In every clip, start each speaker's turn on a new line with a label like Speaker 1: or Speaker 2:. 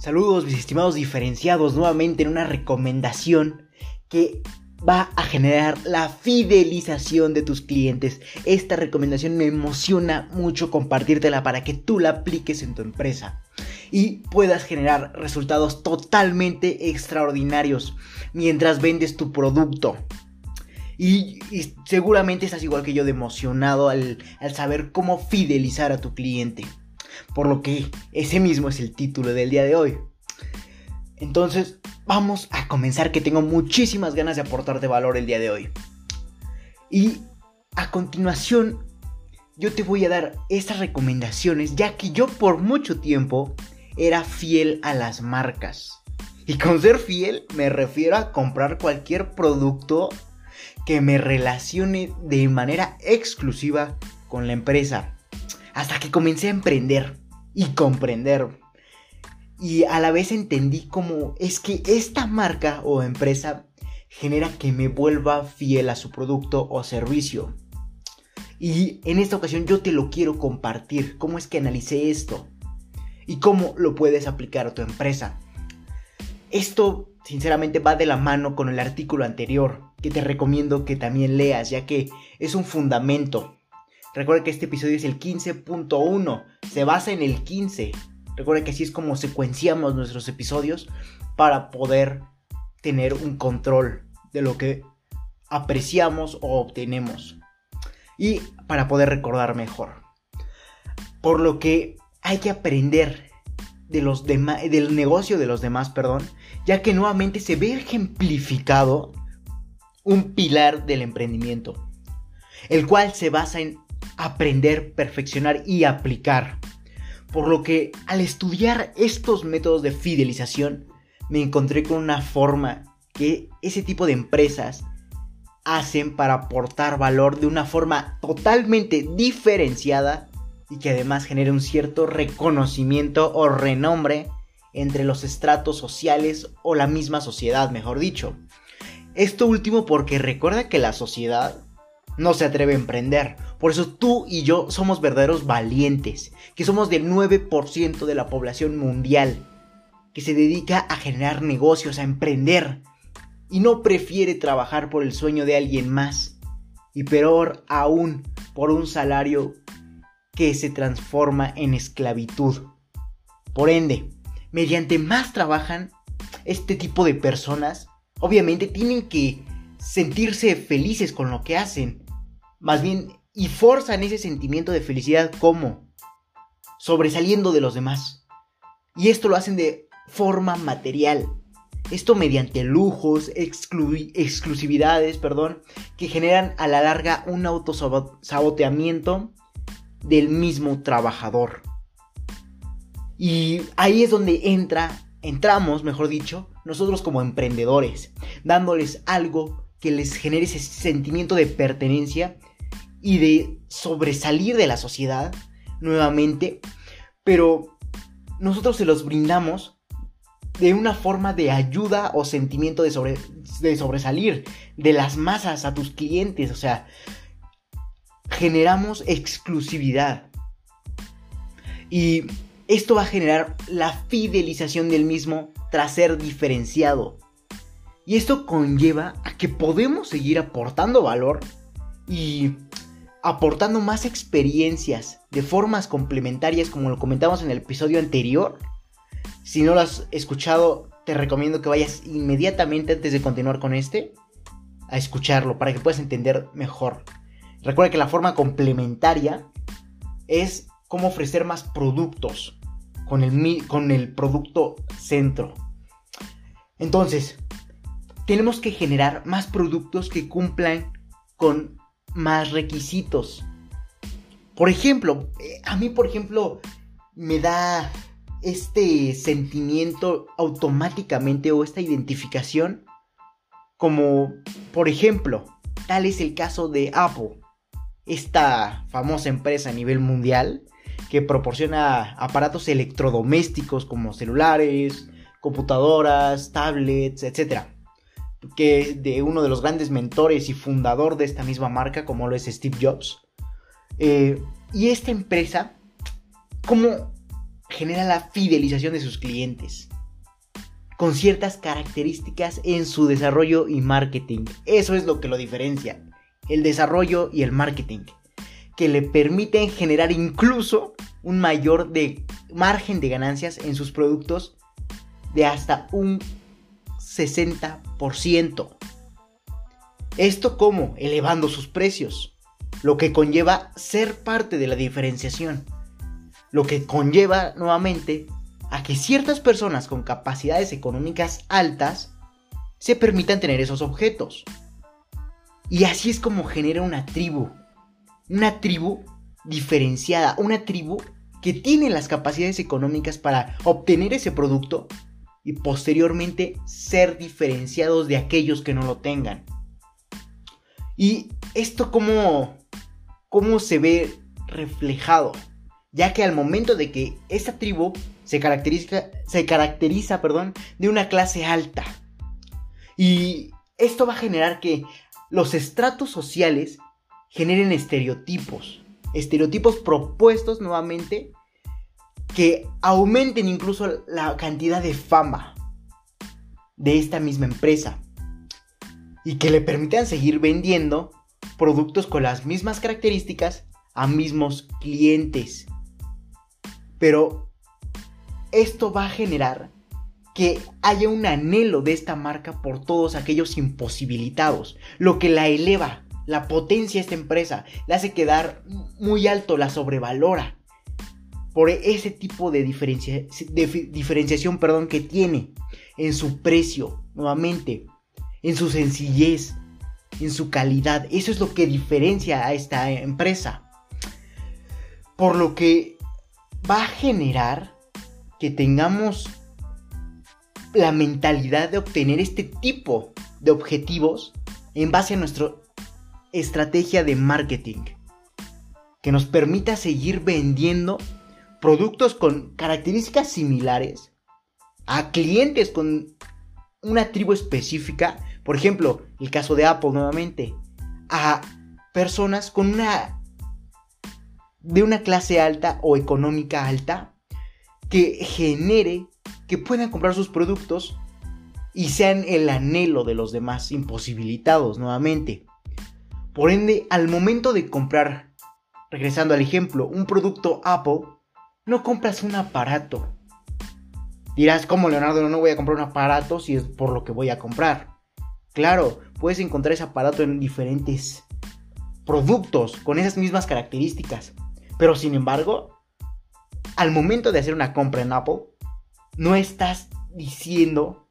Speaker 1: Saludos mis estimados diferenciados nuevamente en una recomendación que va a generar la fidelización de tus clientes. Esta recomendación me emociona mucho compartírtela para que tú la apliques en tu empresa y puedas generar resultados totalmente extraordinarios mientras vendes tu producto. Y, seguramente estás igual que yo de emocionado al, al saber cómo fidelizar a tu cliente por lo que ese mismo es el título del día de hoy. Entonces, vamos a comenzar que tengo muchísimas ganas de aportarte valor el día de hoy. Y a continuación, yo te voy a dar estas recomendaciones, ya que yo por mucho tiempo era fiel a las marcas. Y con ser fiel me refiero a comprar cualquier producto que me relacione de manera exclusiva con la empresa. Hasta que comencé a emprender y comprender. Y a la vez entendí cómo es que esta marca o empresa genera que me vuelva fiel a su producto o servicio. Y en esta ocasión yo te lo quiero compartir, cómo es que analicé esto y cómo lo puedes aplicar a tu empresa. Esto sinceramente va de la mano con el artículo anterior, que te recomiendo que también leas, ya que es un fundamento Recuerda que este episodio es el 15.1, se basa en el 15. Recuerda que así es como secuenciamos nuestros episodios para poder tener un control de lo que apreciamos o obtenemos y para poder recordar mejor. Por lo que hay que aprender de los del negocio de los demás, perdón, ya que nuevamente se ve ejemplificado un pilar del emprendimiento, el cual se basa en aprender, perfeccionar y aplicar. Por lo que al estudiar estos métodos de fidelización, me encontré con una forma que ese tipo de empresas hacen para aportar valor de una forma totalmente diferenciada y que además genere un cierto reconocimiento o renombre entre los estratos sociales o la misma sociedad, mejor dicho. Esto último porque recuerda que la sociedad no se atreve a emprender. Por eso tú y yo somos verdaderos valientes, que somos del 9% de la población mundial, que se dedica a generar negocios, a emprender, y no prefiere trabajar por el sueño de alguien más, y peor aún, por un salario que se transforma en esclavitud. Por ende, mediante más trabajan este tipo de personas, obviamente tienen que sentirse felices con lo que hacen. Más bien, y forzan ese sentimiento de felicidad como sobresaliendo de los demás. Y esto lo hacen de forma material. Esto mediante lujos, exclusividades, perdón, que generan a la larga un autosaboteamiento del mismo trabajador. Y ahí es donde entra, entramos, mejor dicho, nosotros como emprendedores, dándoles algo que les genere ese sentimiento de pertenencia y de sobresalir de la sociedad nuevamente, pero nosotros se los brindamos de una forma de ayuda o sentimiento de, sobre, de sobresalir de las masas a tus clientes, o sea, generamos exclusividad. Y esto va a generar la fidelización del mismo tras ser diferenciado. Y esto conlleva a que podemos seguir aportando valor y aportando más experiencias de formas complementarias como lo comentamos en el episodio anterior. Si no lo has escuchado, te recomiendo que vayas inmediatamente antes de continuar con este a escucharlo para que puedas entender mejor. Recuerda que la forma complementaria es cómo ofrecer más productos con el, con el producto centro. Entonces, tenemos que generar más productos que cumplan con más requisitos. Por ejemplo, eh, a mí, por ejemplo, me da este sentimiento automáticamente o esta identificación como, por ejemplo, tal es el caso de Apple, esta famosa empresa a nivel mundial que proporciona aparatos electrodomésticos como celulares, computadoras, tablets, etc que de uno de los grandes mentores y fundador de esta misma marca, como lo es Steve Jobs. Eh, y esta empresa, ¿cómo genera la fidelización de sus clientes con ciertas características en su desarrollo y marketing. Eso es lo que lo diferencia, el desarrollo y el marketing, que le permiten generar incluso un mayor de margen de ganancias en sus productos de hasta un 60%. Esto como elevando sus precios, lo que conlleva ser parte de la diferenciación, lo que conlleva nuevamente a que ciertas personas con capacidades económicas altas se permitan tener esos objetos. Y así es como genera una tribu, una tribu diferenciada, una tribu que tiene las capacidades económicas para obtener ese producto y posteriormente ser diferenciados de aquellos que no lo tengan. Y esto cómo, cómo se ve reflejado, ya que al momento de que esta tribu se caracteriza, se caracteriza perdón, de una clase alta. Y esto va a generar que los estratos sociales generen estereotipos. Estereotipos propuestos nuevamente que aumenten incluso la cantidad de fama de esta misma empresa y que le permitan seguir vendiendo productos con las mismas características a mismos clientes. Pero esto va a generar que haya un anhelo de esta marca por todos aquellos imposibilitados, lo que la eleva, la potencia esta empresa, la hace quedar muy alto, la sobrevalora por ese tipo de, diferenciación perdón, que tiene en su precio, nuevamente, en su sencillez, en su calidad. Eso es lo que diferencia a esta empresa. Por lo que va a generar que tengamos la mentalidad de obtener este tipo de objetivos en base a nuestra estrategia de marketing. Que nos permita seguir vendiendo productos con características similares a clientes con una tribu específica. Por ejemplo, el caso de Apple nuevamente. A personas con una de una clase alta o económica alta que genere que puedan comprar sus productos y sean el anhelo de los demás imposibilitados nuevamente. Por ende, al momento de comprar, regresando al ejemplo, un producto Apple, no compras un aparato. Dirás, ¿cómo Leonardo no voy a comprar un aparato si es por lo que voy a comprar? Claro, puedes encontrar ese aparato en diferentes productos con esas mismas características. Pero sin embargo, al momento de hacer una compra en Apple, no estás diciendo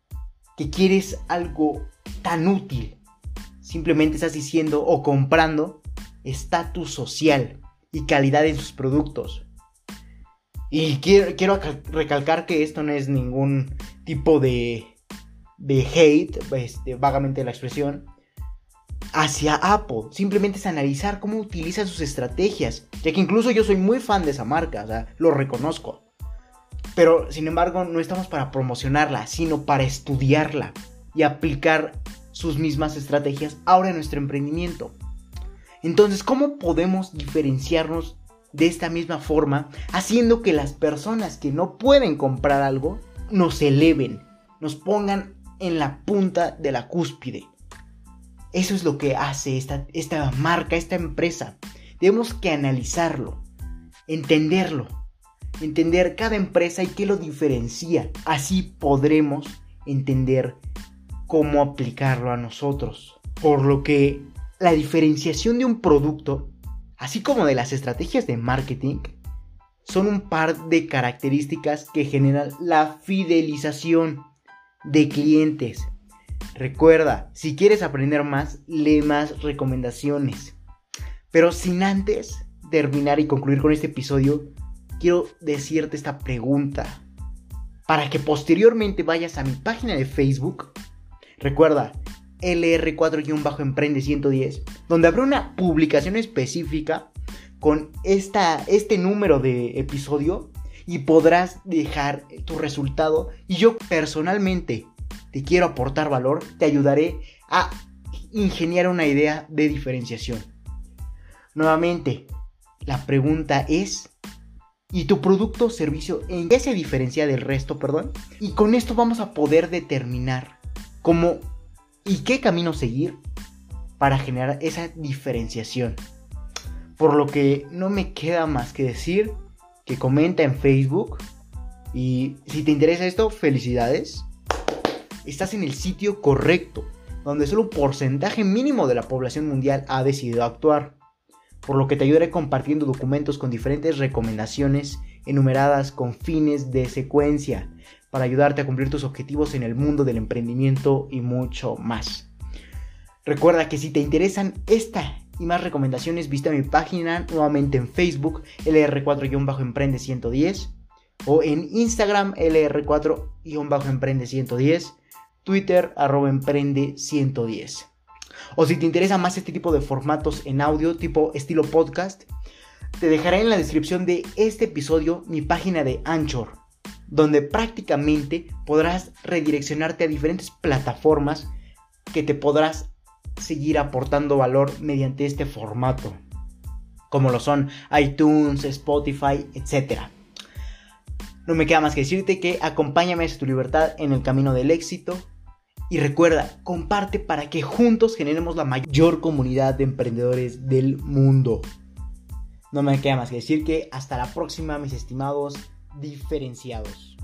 Speaker 1: que quieres algo tan útil. Simplemente estás diciendo o comprando estatus social y calidad en sus productos. Y quiero, quiero, recalcar que esto no es ningún tipo de, de hate, este, vagamente la expresión, hacia Apple. Simplemente es analizar cómo utiliza sus estrategias. Ya que incluso yo soy muy fan de esa marca, o sea, lo reconozco. Pero, sin embargo, no estamos para promocionarla, sino para estudiarla y aplicar sus mismas estrategias ahora en nuestro emprendimiento. Entonces, ¿cómo podemos diferenciarnos de esta misma forma, haciendo que las personas que no pueden comprar algo nos eleven, nos pongan en la punta de la cúspide? Eso es lo que hace esta, esta marca, esta empresa. Tenemos que analizarlo, entenderlo, entender cada empresa y qué lo diferencia. Así podremos entender cómo aplicarlo a nosotros. Por lo que la diferenciación de un producto, así como de las estrategias de marketing, son un par de características que generan la fidelización de clientes Recuerda, si quieres aprender más, lee más recomendaciones. Pero sin antes terminar y concluir con este episodio, quiero decirte esta pregunta. Para que posteriormente vayas a mi página de Facebook, recuerda, LR4-Emprende 110, donde habrá una publicación específica con esta, este número de episodio y podrás dejar tu resultado. Y yo personalmente te quiero aportar valor, te ayudaré a ingeniar una idea de diferenciación. Nuevamente, la pregunta es, y tu producto o servicio en qué se diferencia del resto, perdón. Y con esto vamos a poder determinar cómo y qué camino seguir para generar esa diferenciación. Por lo que no me queda más que decir que comenta en Facebook. Y si te interesa esto, felicidades. Estás en el sitio correcto, donde solo un porcentaje mínimo de la población mundial ha decidido actuar. Por lo que te ayudaré compartiendo documentos con diferentes recomendaciones enumeradas con fines de secuencia para ayudarte a cumplir tus objetivos en el mundo del emprendimiento y mucho más. Recuerda que si te interesan esta y más recomendaciones, visita mi página nuevamente en Facebook, LR4-Emprende110, o en Instagram, LR4-Emprende110, Twitter, arroba Emprende110. O si te interesa más este tipo de formatos en audio, tipo estilo podcast, te dejaré en la descripción de este episodio mi página de Anchor, donde prácticamente podrás redireccionarte a diferentes plataformas que te podrás seguir aportando valor mediante este formato, como lo son iTunes, Spotify, etc. No me queda más que decirte que acompáñame a tu libertad en el camino del éxito y recuerda, comparte para que juntos generemos la mayor comunidad de emprendedores del mundo. No me queda más que decir que hasta la próxima, mis estimados diferenciados.